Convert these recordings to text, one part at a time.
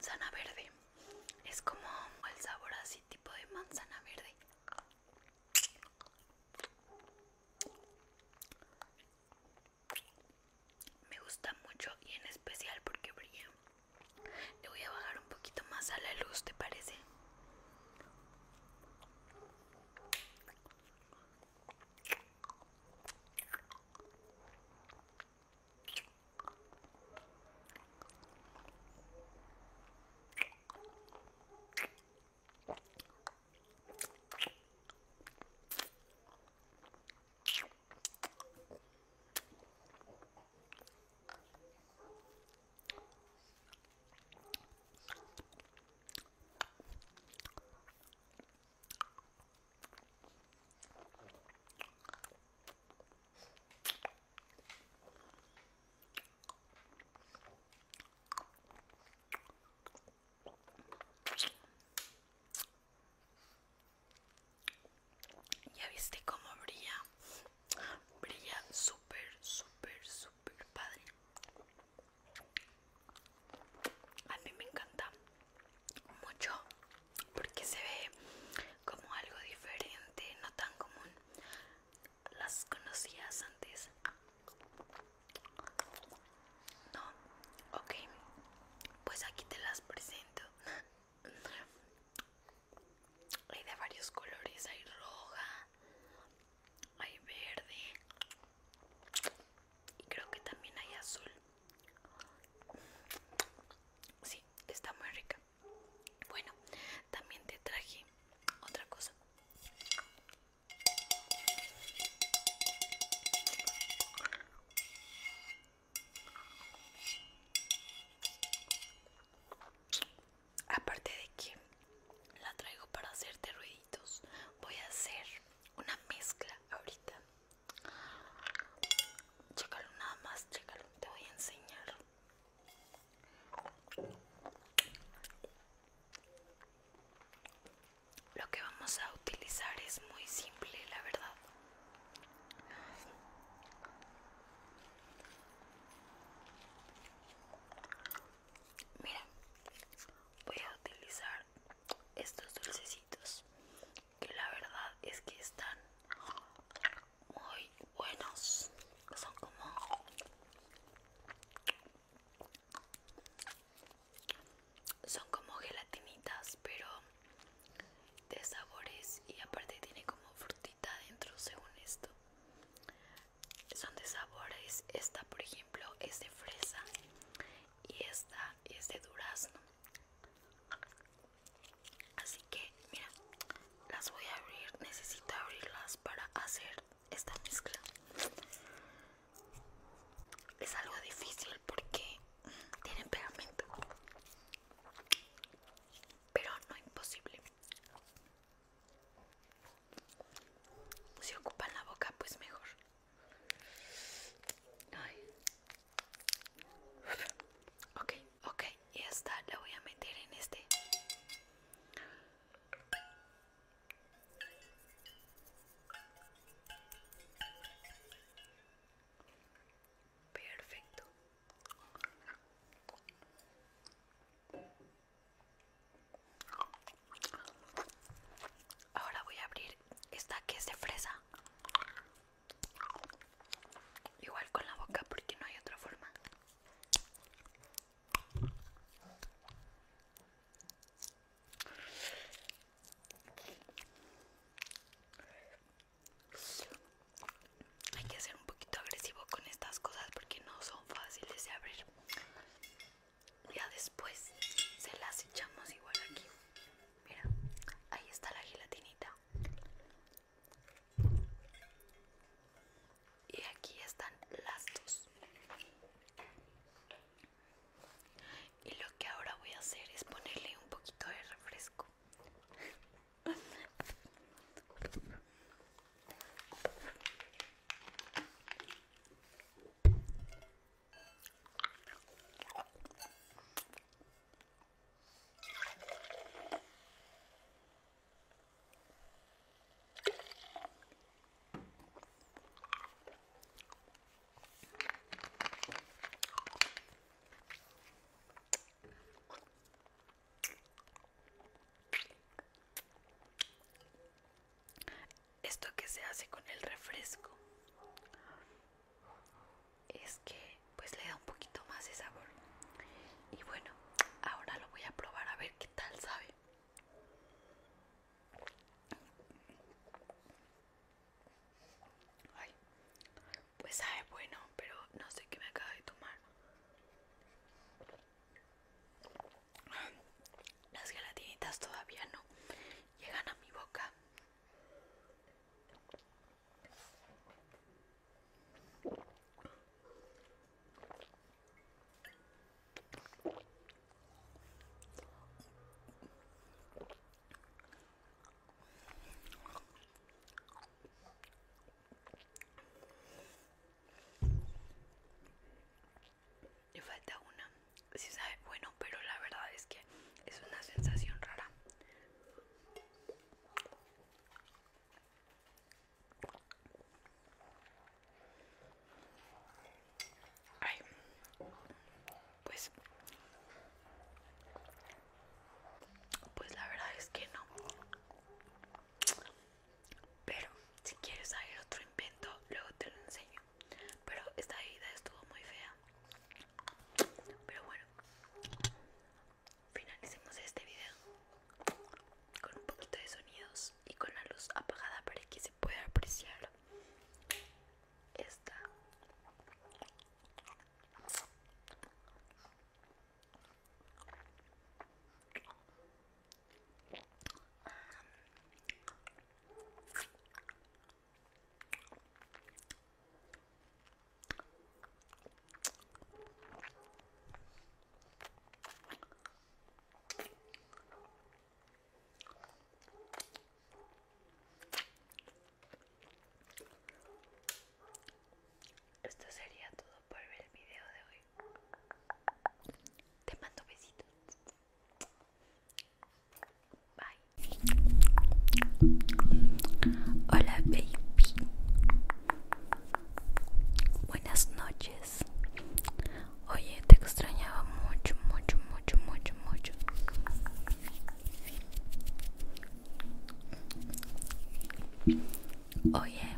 manzana verde. ¿Viste cómo a utilizar es muy simple, Oye, hoy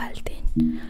falten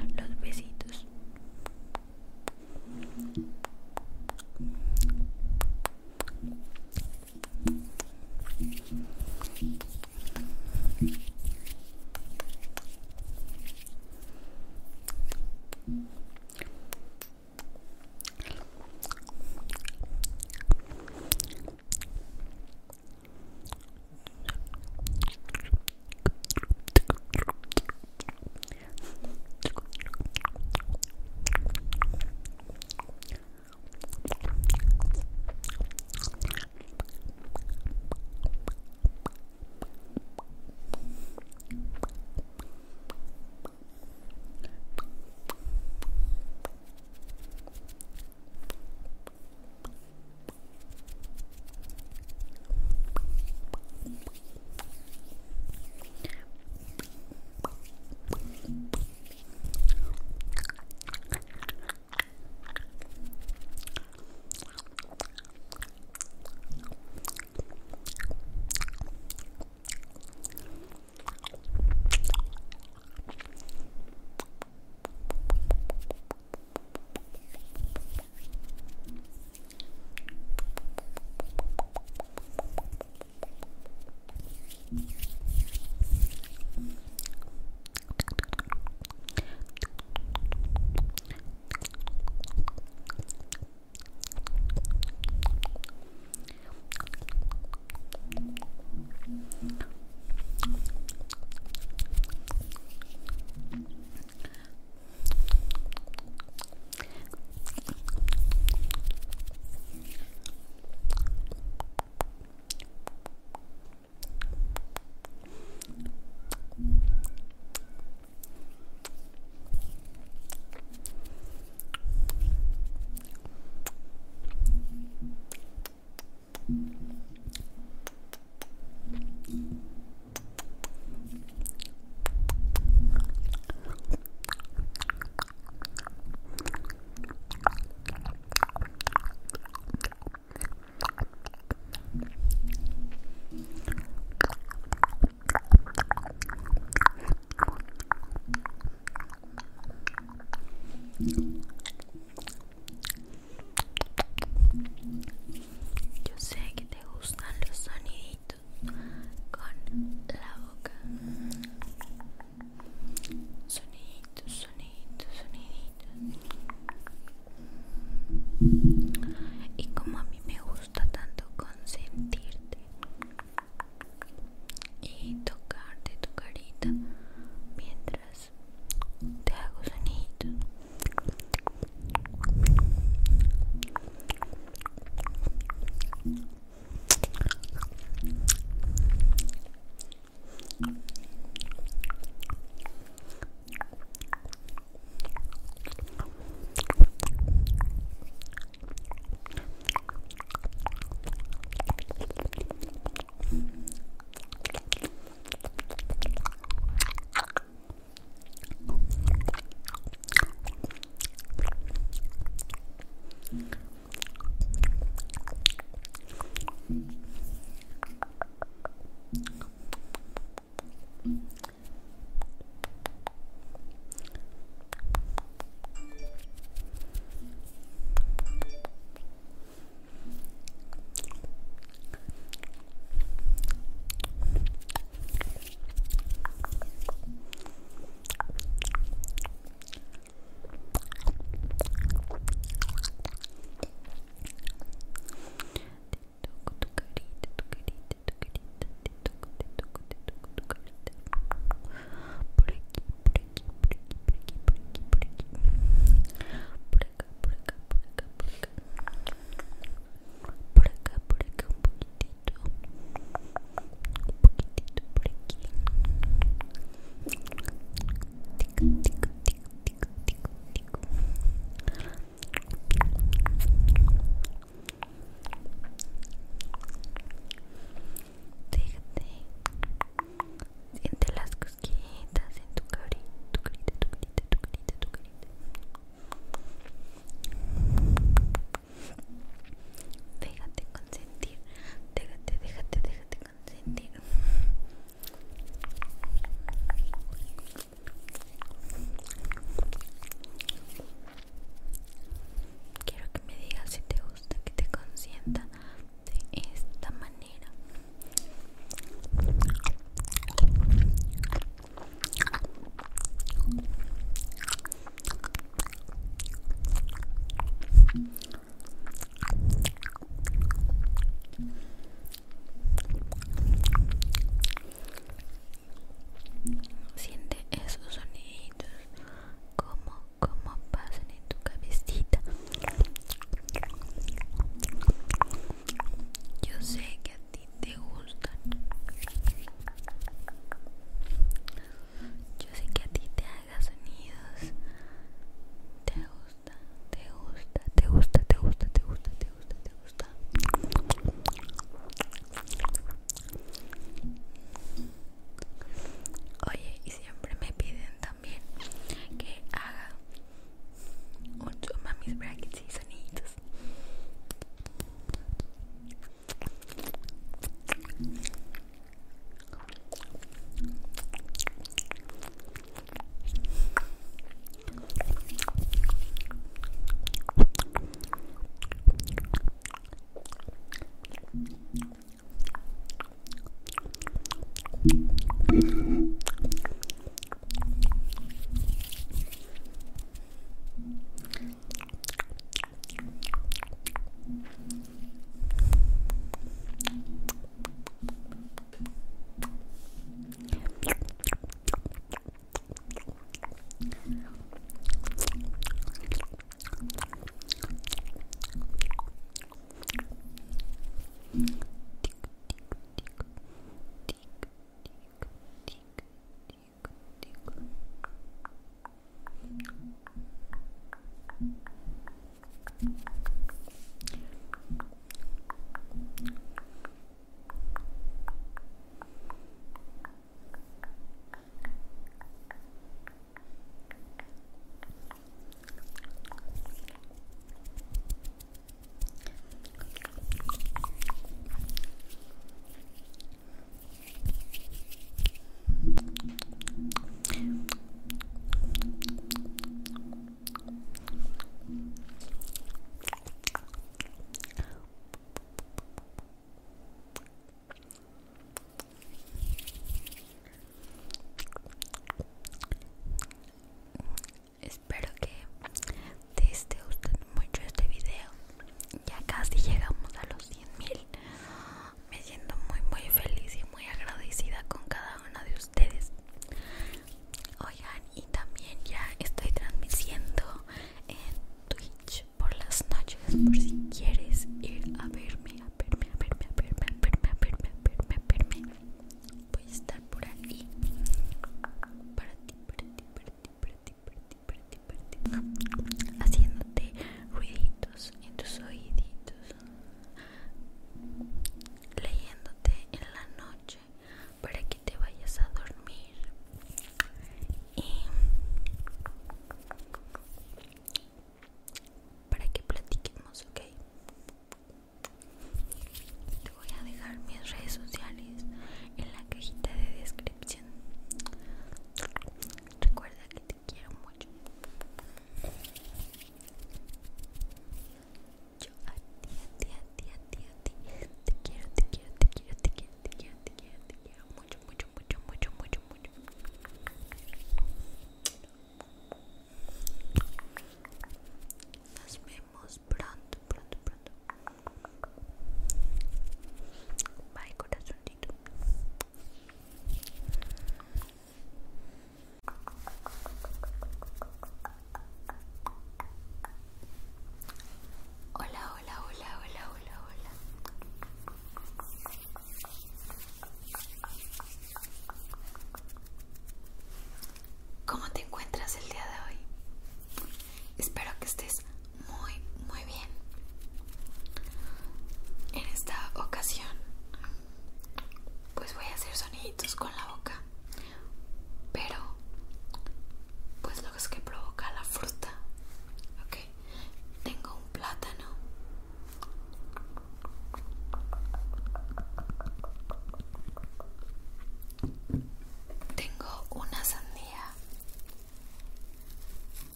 ¿Cómo te encuentras el día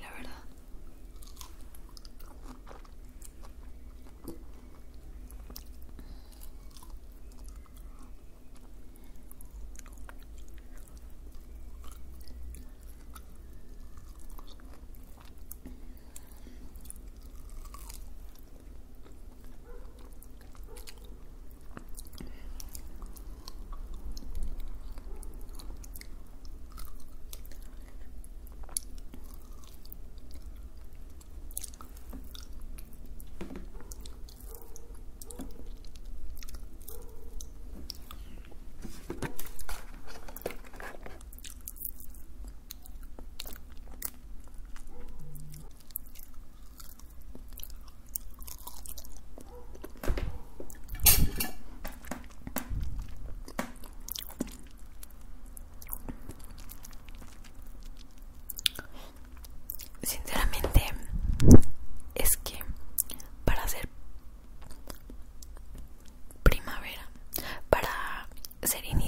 la verdad.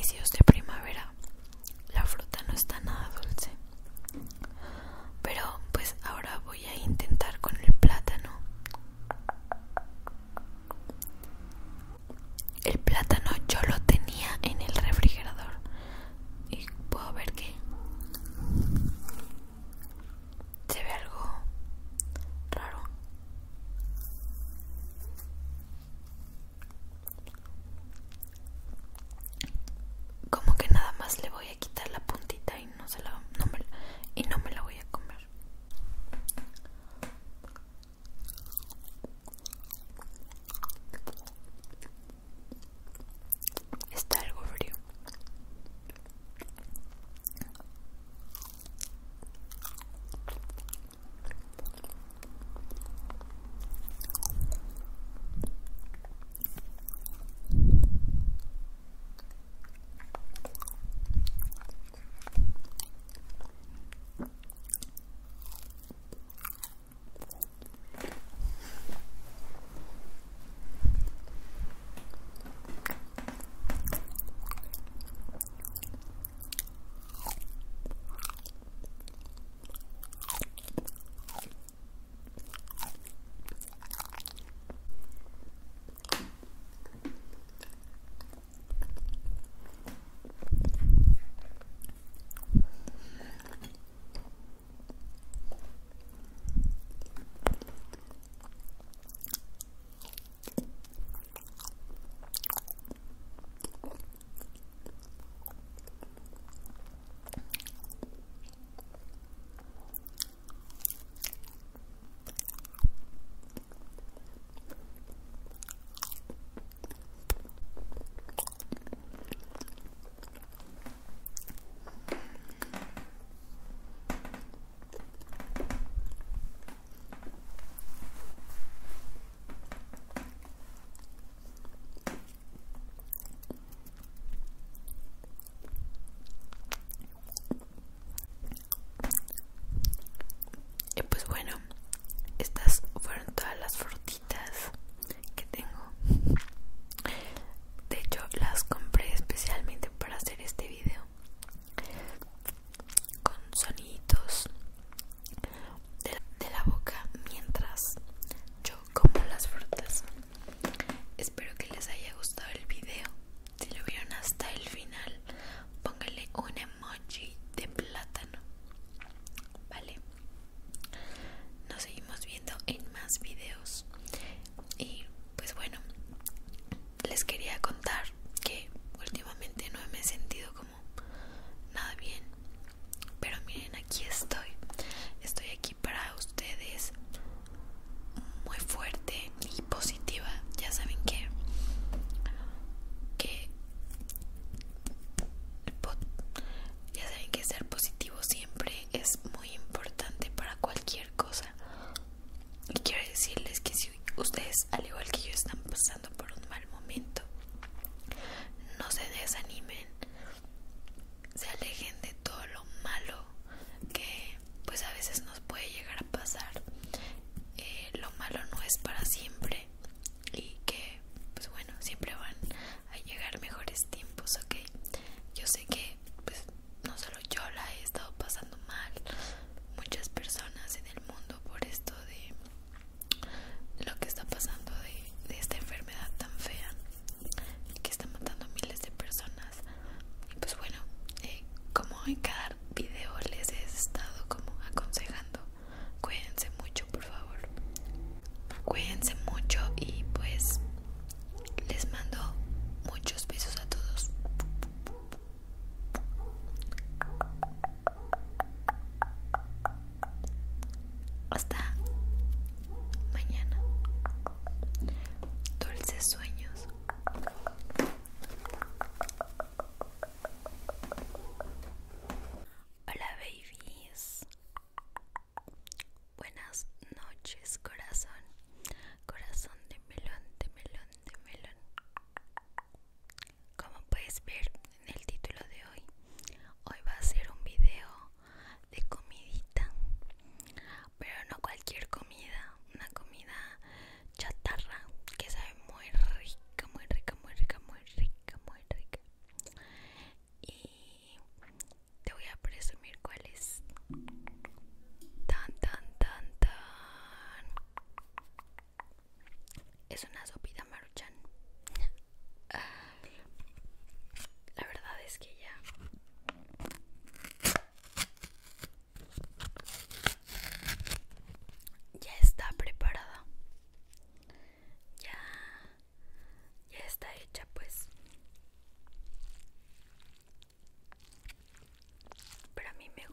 inicios de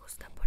с тобой.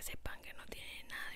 Que sepan que no tiene nada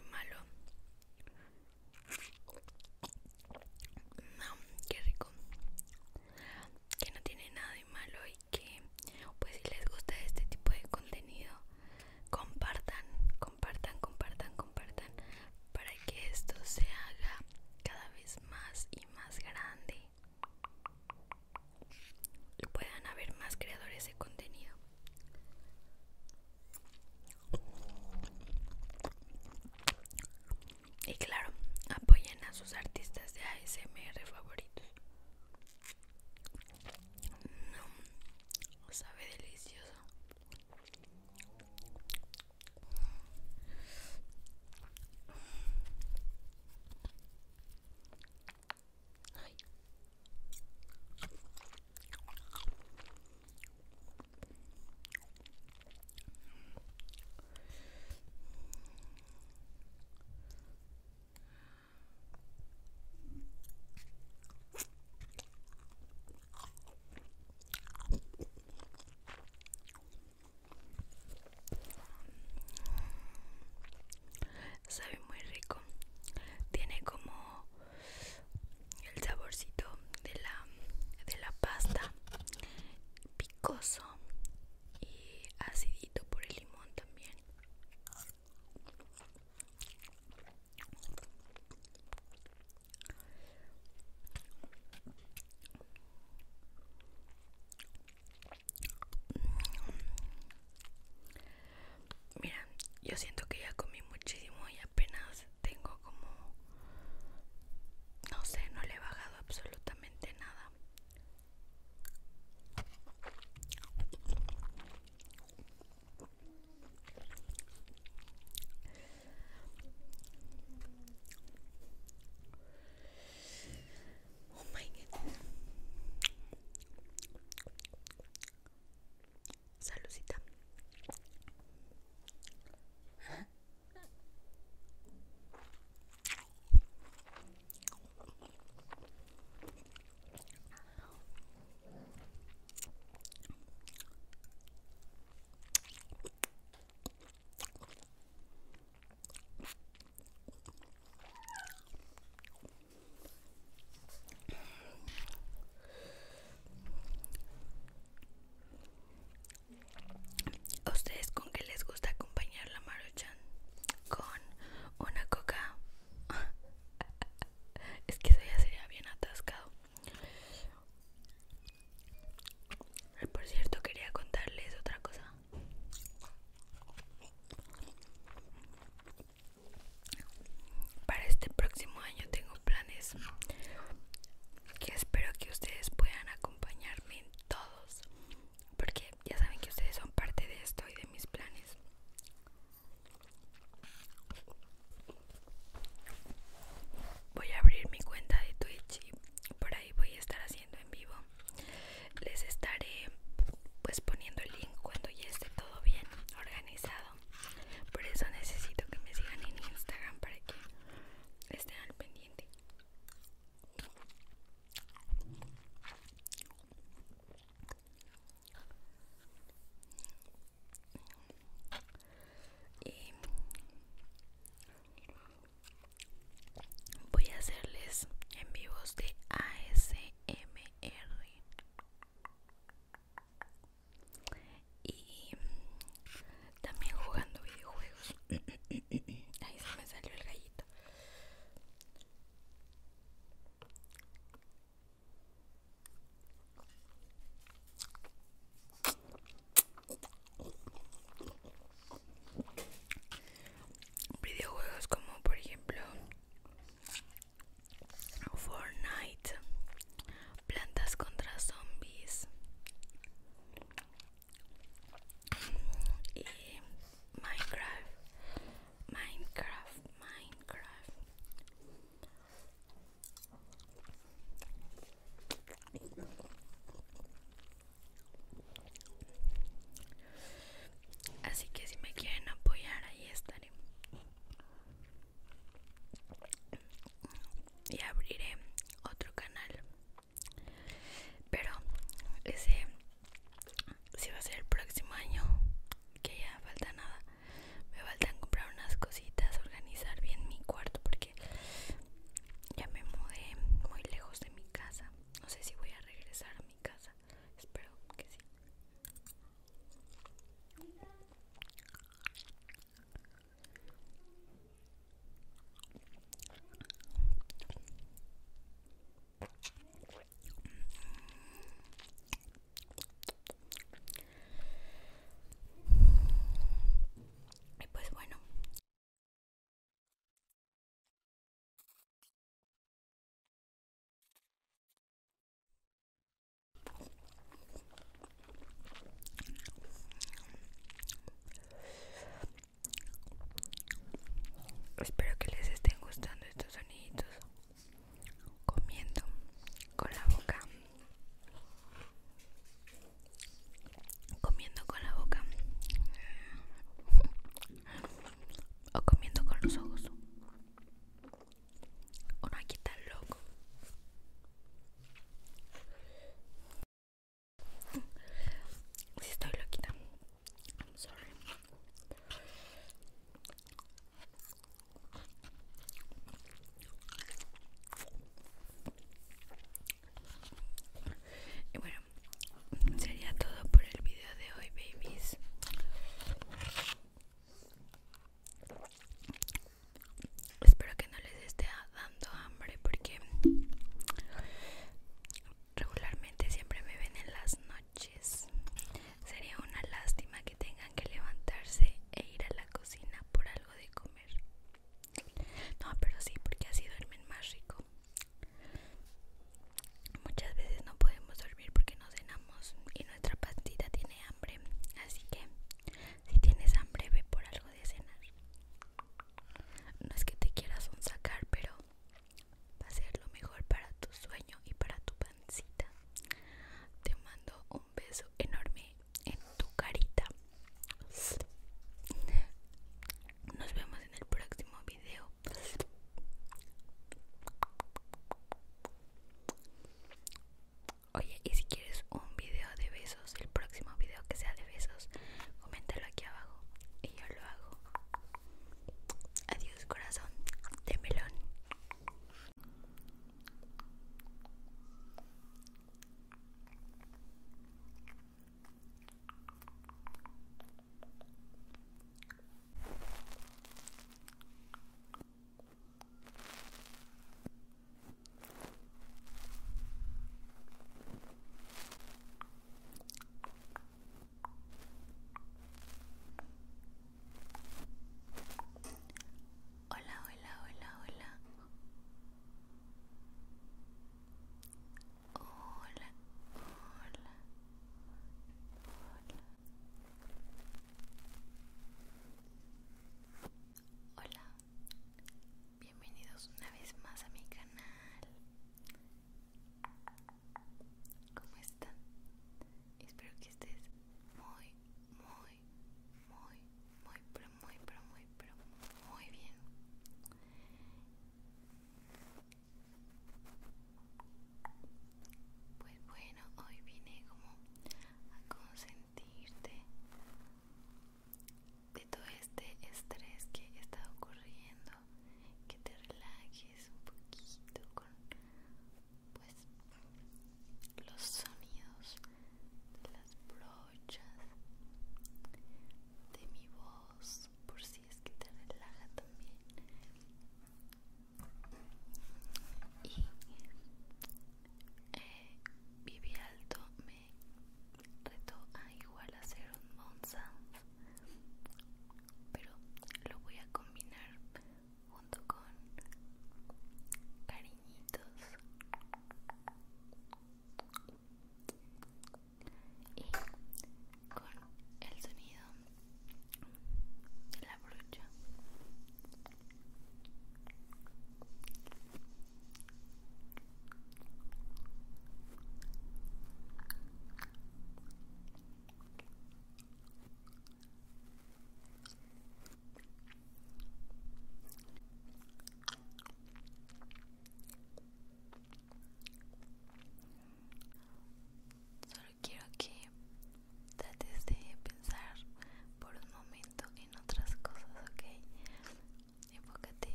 oye, y